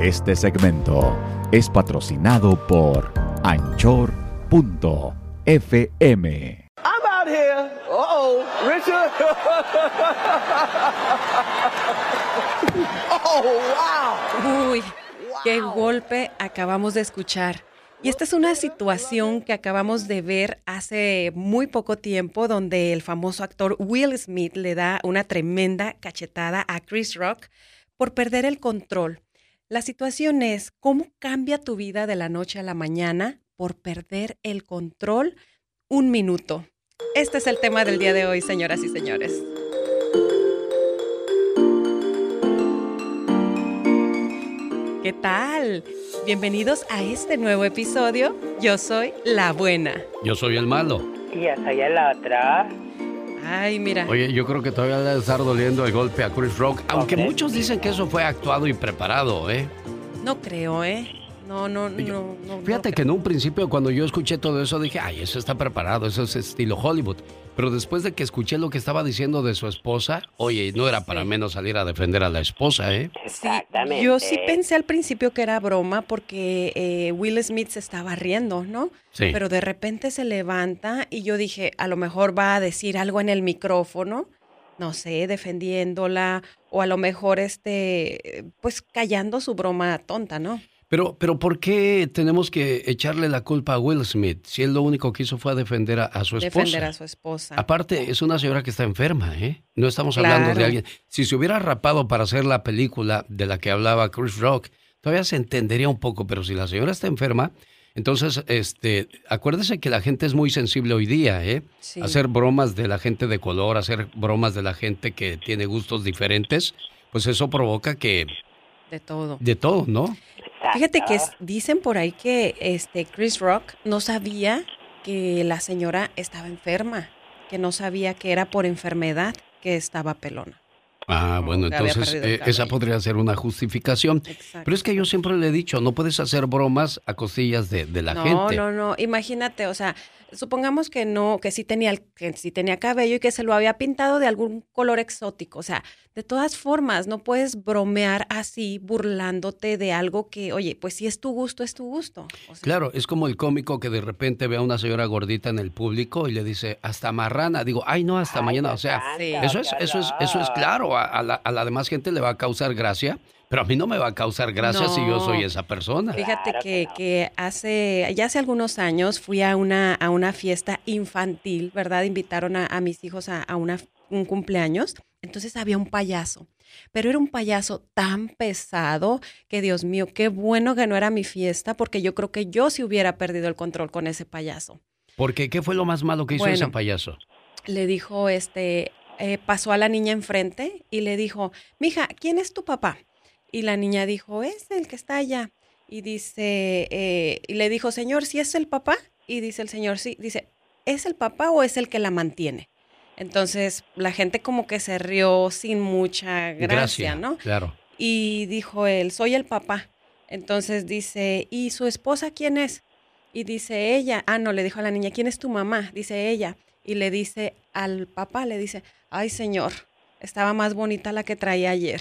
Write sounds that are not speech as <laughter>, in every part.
Este segmento es patrocinado por Anchor.fm. I'm out here. Uh-oh, Richard. <laughs> oh, wow. Uy, qué golpe acabamos de escuchar. Y esta es una situación que acabamos de ver hace muy poco tiempo donde el famoso actor Will Smith le da una tremenda cachetada a Chris Rock por perder el control. La situación es cómo cambia tu vida de la noche a la mañana por perder el control un minuto. Este es el tema del día de hoy, señoras y señores. ¿Qué tal? Bienvenidos a este nuevo episodio. Yo soy la buena. Yo soy el malo. Y ya soy el otra. Ay, mira. Oye, yo creo que todavía le estar doliendo el golpe a Chris Rock, aunque muchos dicen que eso fue actuado y preparado, ¿eh? No creo, ¿eh? No, no, no, no. Fíjate que en un principio cuando yo escuché todo eso dije, ay, eso está preparado, eso es estilo Hollywood. Pero después de que escuché lo que estaba diciendo de su esposa, oye, no era para menos salir a defender a la esposa, ¿eh? Exactamente. yo sí pensé al principio que era broma porque eh, Will Smith se estaba riendo, ¿no? Sí. Pero de repente se levanta y yo dije, a lo mejor va a decir algo en el micrófono, no sé, defendiéndola o a lo mejor este, pues callando su broma tonta, ¿no? Pero, pero ¿por qué tenemos que echarle la culpa a Will Smith si él lo único que hizo fue defender a, a su esposa? Defender a su esposa. Aparte, es una señora que está enferma, ¿eh? No estamos hablando de alguien. Si se hubiera rapado para hacer la película de la que hablaba Chris Rock, todavía se entendería un poco, pero si la señora está enferma, entonces, este, acuérdese que la gente es muy sensible hoy día, ¿eh? Sí. Hacer bromas de la gente de color, hacer bromas de la gente que tiene gustos diferentes, pues eso provoca que De todo. de todo, ¿no? Fíjate que es- dicen por ahí que este Chris Rock no sabía que la señora estaba enferma, que no sabía que era por enfermedad que estaba pelona. Ah, bueno, entonces eh, esa podría ser una justificación. Exacto. Pero es que yo siempre le he dicho, no puedes hacer bromas a costillas de, de la no, gente. no, no. Imagínate, o sea, supongamos que no, que sí tenía que sí tenía cabello y que se lo había pintado de algún color exótico. O sea, de todas formas, no puedes bromear así, burlándote de algo que, oye, pues si es tu gusto, es tu gusto. O sea, Claro, es como el cómico que de repente ve a una señora gordita en el público y le dice, hasta marrana. Digo, ay, no, hasta mañana. O sea, Sí. eso es, eso es, eso es claro. A, a la, a la demás gente le va a causar gracia, pero a mí no me va a causar gracia si yo soy esa persona. Fíjate Claro que, que no. que hace, ya hace algunos años fui a una, a una fiesta infantil, ¿verdad? Invitaron a, a mis hijos a, a una, un cumpleaños. Entonces había un payaso, pero era un payaso tan pesado que Dios mío, qué bueno que no era mi fiesta, porque yo creo que yo sí hubiera perdido el control con ese payaso. Porque, ¿qué fue lo más malo que hizo Bueno. ese payaso? Le dijo, este, eh, pasó a la niña enfrente y le dijo, mija, ¿quién es tu papá? Y la niña dijo, es el que está allá. Y dice, eh, y le dijo, señor, ¿sí es el papá? Y dice el señor, sí. Dice, ¿es el papá o es el que la mantiene? Entonces, la gente como que se rió sin mucha gracia, ¿no? Claro. Y dijo él, soy el papá. Entonces dice, ¿y su esposa quién es? Y dice ella, ah, no, le dijo a la niña, ¿quién es tu mamá? Dice ella. Y le dice al papá, le dice, ay señor, estaba más bonita la que traía ayer.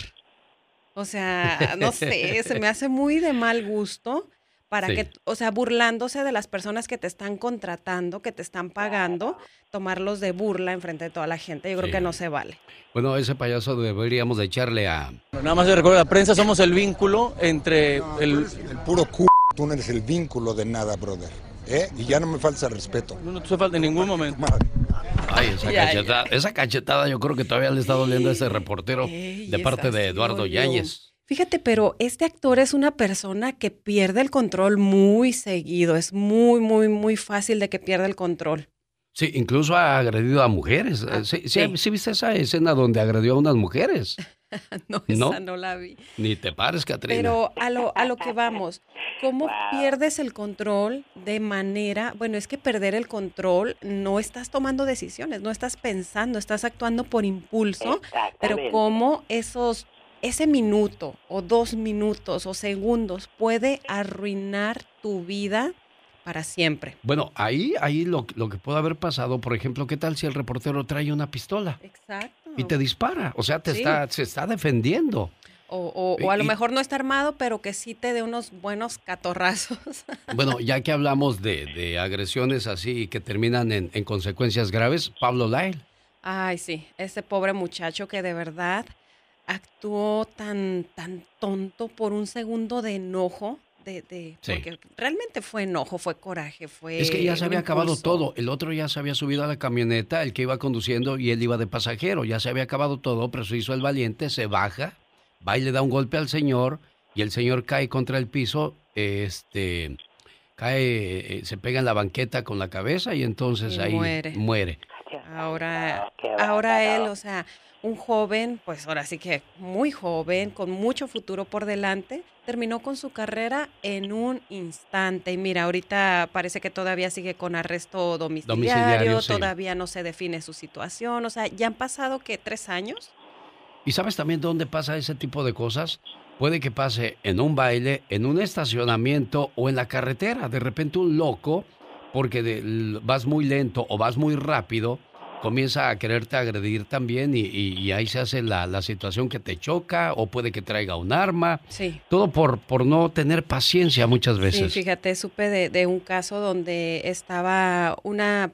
O sea, no sé, se me <laughs> hace muy de mal gusto para Sí. que, o sea, burlándose de las personas que te están contratando, que te están pagando, tomarlos de burla enfrente de toda la gente. Yo creo Sí. que no se vale. Bueno, ese payaso deberíamos de echarle a... Nada más de recuerdo, la prensa somos el vínculo entre No, el... el puro c... Tú no eres el vínculo de nada, brother. ¿Eh? Y ya no me falta respeto. No te falta en ningún momento. Madre. Ay, esa <laughs> Ya, cachetada, esa cachetada yo creo que todavía le está doliendo a ese reportero Ey, de parte de Eduardo. Yáñez. Fíjate, pero este actor es una persona que pierde el control muy seguido. Es muy, muy, muy fácil de que pierda el control. Sí, incluso ha agredido a mujeres. Ah, sí, sí, sí. sí viste esa escena donde agredió a unas mujeres? <laughs> <laughs> No, ¿No? esa no la vi. Ni te pares, Catrina. Pero a lo, a lo que vamos, ¿cómo Wow. pierdes el control de manera, bueno, es que perder el control, no estás tomando decisiones, no estás pensando, estás actuando por impulso, pero cómo esos, ese minuto o dos minutos o segundos puede arruinar tu vida para siempre. Bueno, ahí, ahí lo, lo que puede haber pasado, por ejemplo, ¿qué tal si el reportero trae una pistola Exacto. Y te dispara? O sea, te Sí. está, se está defendiendo. O, o- o a lo mejor no está armado, pero que sí te dé unos buenos catorrazos. <laughs> Bueno, ya que hablamos de, de agresiones así que terminan en, en consecuencias graves, Pablo Lyle. Ay, sí, ese pobre muchacho que de verdad actuó tan, tan tonto por un segundo de enojo, de, de- Sí. porque realmente fue enojo, fue coraje, fue... Es que ya se había acabado todo. El otro ya se había subido a la camioneta, el que iba conduciendo y él iba de pasajero. Ya se había acabado todo, pero se hizo el valiente, se baja, va y le da un golpe al señor y el señor cae contra el piso, este, cae, eh, se pega en la banqueta con la cabeza y entonces Y ahí muere. muere. Ahora, ahora él, o sea, un joven, pues ahora sí que muy joven, con mucho futuro por delante, terminó con su carrera en un instante. Y mira, ahorita parece que todavía sigue con arresto domiciliario, Domiciliario, sí. todavía no se define su situación. O sea, ya han pasado que tres años. ¿Y sabes también dónde pasa ese tipo de cosas? Puede que pase en un baile, en un estacionamiento o en la carretera. De repente un loco, porque de- vas muy lento o vas muy rápido, comienza a quererte agredir también y, y- y ahí se hace la, la situación que te choca o puede que traiga un arma. Sí. Todo por, por no tener paciencia muchas Sí, veces. fíjate, supe de, de un caso donde estaba una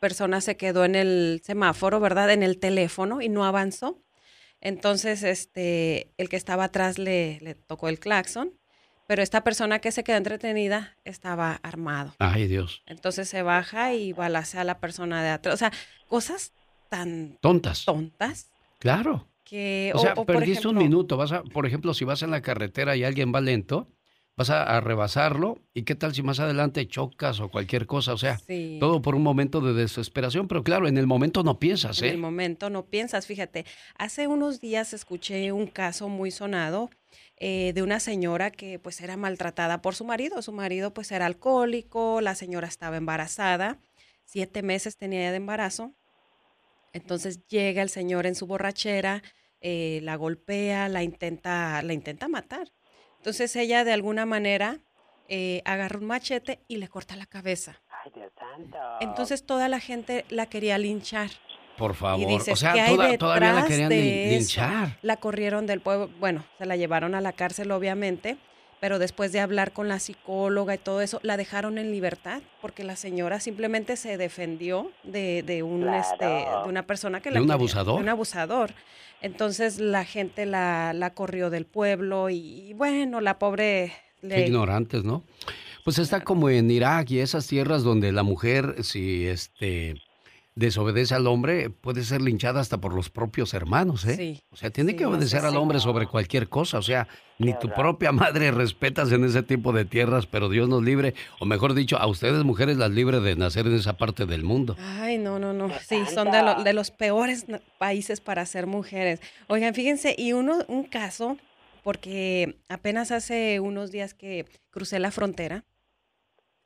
persona se quedó en el semáforo, ¿verdad? En el teléfono y no avanzó. Entonces, este, el que estaba atrás le, le tocó el claxon, pero esta persona que se quedó entretenida estaba armado. Ay, Dios. Entonces se baja y balacea a la persona de atrás. O sea, cosas tan Tontas. tontas Claro. que... O sea, o por perdiste un minuto. Vas a, por ejemplo, si vas en la carretera y alguien va lento, vas a, a rebasarlo. ¿Y qué tal si más adelante chocas o cualquier cosa? O sea, Sí. todo por un momento de desesperación. Pero claro, en el momento no piensas, En el ¿eh? momento no piensas, fíjate. Hace unos días escuché un caso muy sonado eh, de una señora que pues era maltratada por su marido. Su marido pues era alcohólico, la señora estaba embarazada, siete meses tenía ya de embarazo. Entonces llega el señor en su borrachera, eh, la golpea, la intenta, la intenta matar. Entonces ella de alguna manera eh, agarra un machete y le corta la cabeza. Ay, Dios santo. Entonces toda la gente la quería linchar. Por favor. Y dices, o sea, ¿qué hay toda- todavía la querían linchar. La corrieron del pueblo, bueno, se la llevaron a la cárcel obviamente, pero después de hablar con la psicóloga y todo eso, la dejaron en libertad porque la señora simplemente se defendió de, de un Claro. este de una persona que ¿De la un quería- abusador? de un abusador. Entonces la gente la, la corrió del pueblo y, y bueno, la pobre Qué le, ignorantes, ¿no? Pues está como en Irak y esas tierras donde la mujer, si este desobedece al hombre, puede ser linchada hasta por los propios hermanos, ¿eh? Sí, O sea, tiene sí, que obedecer al sí. hombre sobre cualquier cosa. O sea, ni Qué tu propia madre respetas en ese tipo de tierras, pero Dios nos libre, o mejor dicho, a ustedes mujeres las libre de nacer en esa parte del mundo. Ay, no, no, no. ¡Qué Sí, son de, lo- de los peores países para ser mujeres. Oigan, fíjense, y uno, un caso, porque apenas hace unos días que crucé la frontera,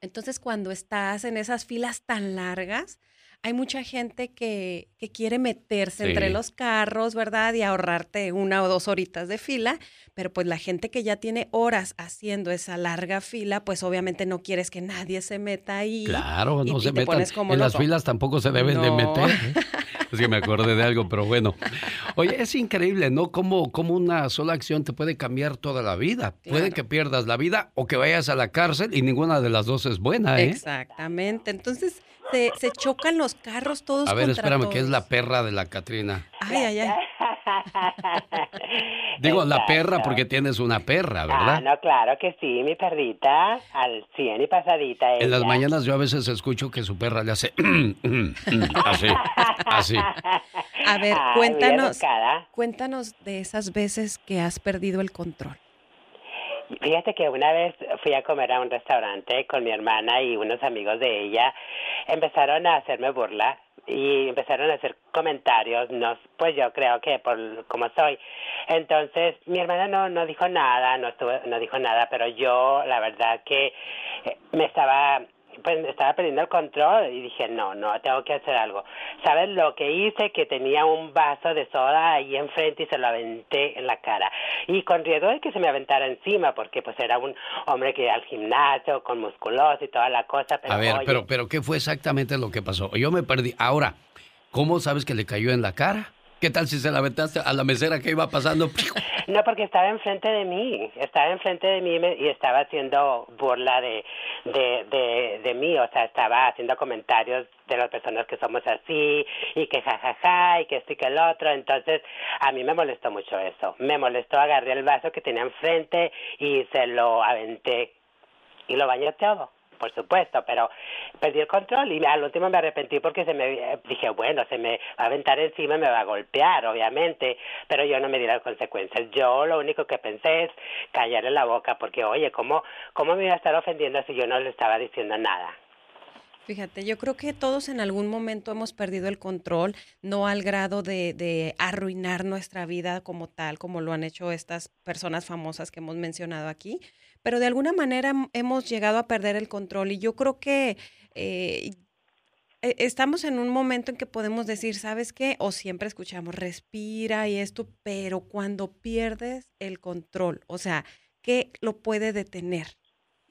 entonces cuando estás en esas filas tan largas, hay mucha gente que, que quiere meterse Sí. entre los carros, ¿verdad? Y ahorrarte una o dos horitas de fila, pero pues la gente que ya tiene horas haciendo esa larga fila, pues obviamente no quieres que nadie se meta ahí. Claro, y- no y se metan. como En las filas tampoco se deben de meter. ¿eh? <laughs> Es que me acordé de algo, pero bueno. Oye, es increíble, ¿no? Cómo, cómo una sola acción te puede cambiar toda la vida. Puede Claro. que pierdas la vida o que vayas a la cárcel y ninguna de las dos es buena, ¿eh? Exactamente. Entonces se, se chocan los carros todos A ver, contra espérame, ¿qué es la todos. perra de la Catrina? Ay, ay, ay. <laughs> Digo, la perra porque tienes una perra, Ah, ¿verdad? no, claro que sí, mi perrita, al 100 y pasadita En las mañanas yo a veces escucho que su perra le hace <clears throat> así, así. A ver, cuéntanos, cuéntanos de esas veces que has perdido el control. Fíjate que una vez fui a comer a un restaurante con mi hermana y unos amigos de ella. Empezaron a hacerme burla y empezaron a hacer comentarios, no, pues yo creo que por como soy. Entonces, mi hermana no no dijo nada, no estuvo, no dijo nada, pero yo la verdad que eh, me estaba estaba perdiendo el control y dije, no, no, tengo que hacer algo. ¿Sabes lo que hice? Que tenía un vaso de soda ahí enfrente y se lo aventé en la cara. Y con riesgo de que se me aventara encima, porque pues era un hombre que iba al gimnasio, con musculoso y toda la cosa. Pero, A ver, oye, pero, pero ¿qué fue exactamente lo que pasó? Yo me perdí. Ahora, ¿cómo sabes que le cayó en la cara? ¿Qué tal si se la aventaste a la mesera que iba pasando? No, porque estaba enfrente de mí, estaba enfrente de mí y estaba haciendo burla de, de, de, mí, o sea, estaba haciendo comentarios de las personas que somos así y que jajaja y que esto y que el otro, entonces a mí me molestó mucho eso, me molestó, agarré el vaso que tenía enfrente y se lo aventé. Y lo bañé todo, por supuesto, pero perdí el control y al último me arrepentí porque se me dije, bueno, se me va a aventar encima me va a golpear, obviamente, pero yo no me di las consecuencias. Yo lo único que pensé es callarle la boca porque, oye, ¿cómo, cómo me iba a estar ofendiendo si yo no le estaba diciendo nada? Fíjate, yo creo que todos en algún momento hemos perdido el control, no al grado de, de arruinar nuestra vida como tal, como lo han hecho estas personas famosas que hemos mencionado aquí, pero de alguna manera hem- hemos llegado a perder el control y yo creo que eh, e- estamos en un momento en que podemos decir, ¿sabes qué? O siempre escuchamos, respira y esto, pero cuando pierdes el control, o sea, ¿qué lo puede detener?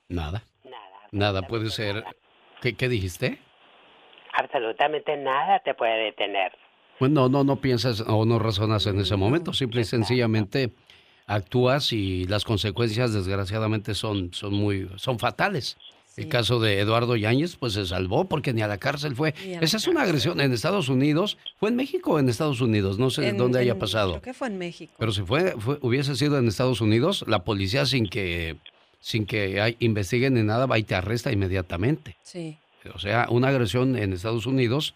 Nada. Nada. Nada puede ser. ¿Qué, qué dijiste? Absolutamente nada te puede detener. Pues no, no, no piensas o no razonas en ese momento. Simple y sencillamente actúas y las consecuencias desgraciadamente son, son muy, son fatales. El caso de Eduardo Yáñez, pues se salvó porque ni a la cárcel fue. La Esa es una agresión en Estados Unidos. ¿Fue en México o en Estados Unidos? No sé En- dónde haya pasado. Creo que fue en México. Pero si fue, fue- hubiese sido en Estados Unidos, la policía sin que, sin que hay- investiguen ni nada va y te arresta inmediatamente. Sí. O sea, una agresión en Estados Unidos,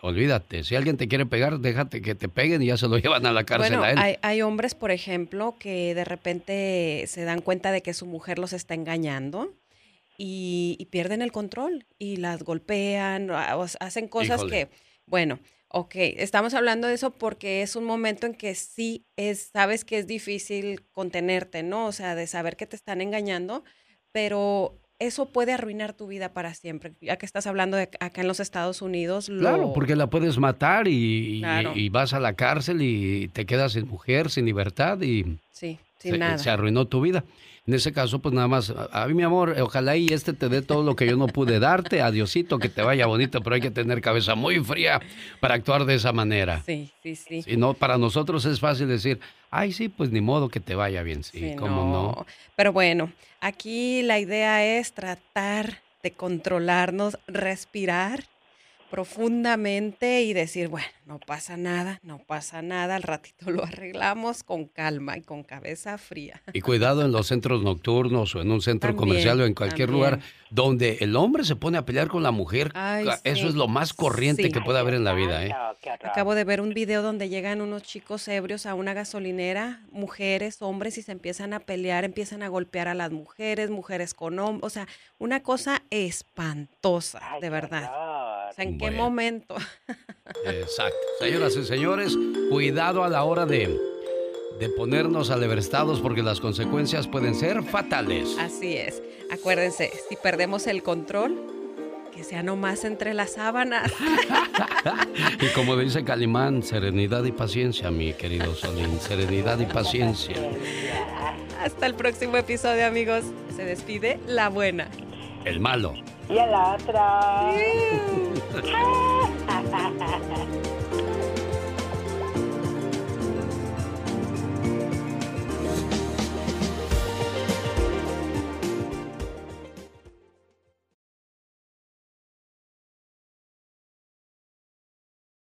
olvídate. Si alguien te quiere pegar, déjate que te peguen y ya se lo <laughs> llevan a la cárcel Bueno, a él. hay, hay hombres, por ejemplo, que de repente se dan cuenta de que su mujer los está engañando y, y pierden el control y las golpean, o o hacen cosas Híjole. que, bueno, ok, estamos hablando de eso porque es un momento en que sí es, sabes que es difícil contenerte, ¿no? O sea, de saber que te están engañando, pero eso puede arruinar tu vida para siempre. Ya que estás hablando de acá en los Estados Unidos, lo- Claro, porque la puedes matar y, y- Claro. y vas a la cárcel y te quedas sin mujer, sin libertad y Sí, sin se, nada. se arruinó tu vida. En ese caso, pues nada más, a mí mi amor, ojalá y este te dé todo lo que yo no pude darte, <laughs> adiosito, que te vaya bonito, pero hay que tener cabeza muy fría para actuar de esa manera. Sí, sí, sí. Si no, para nosotros es fácil decir, ay, sí, pues ni modo que te vaya bien. Sí, Sí, cómo no. Pero bueno, aquí la idea es tratar de controlarnos, respirar profundamente y decir, bueno, no pasa nada, no pasa nada, al ratito lo arreglamos con calma y con cabeza fría. Y cuidado en los centros nocturnos o en un centro También, comercial o en cualquier también. lugar donde el hombre se pone a pelear con la mujer. Ay, Eso sí. es lo más corriente Sí. que puede haber en la vida. ¿eh? Acabo de ver un video donde llegan unos chicos ebrios a una gasolinera, mujeres, hombres, y se empiezan a pelear, empiezan a golpear a las mujeres, mujeres con hombres, o sea, una cosa espantosa, de verdad. O sea, ¿en qué Bueno. momento? Exacto. <laughs> Señoras y señores, cuidado a la hora de, de ponernos aleverestados porque las consecuencias pueden ser fatales. Así es. Acuérdense, si perdemos el control, que sea nomás entre las sábanas. <laughs> Y como dice Calimán, serenidad y paciencia, mi querido Solín. Serenidad y paciencia. Hasta el próximo episodio, amigos. Se despide la buena. El malo. Y el otro. <laughs>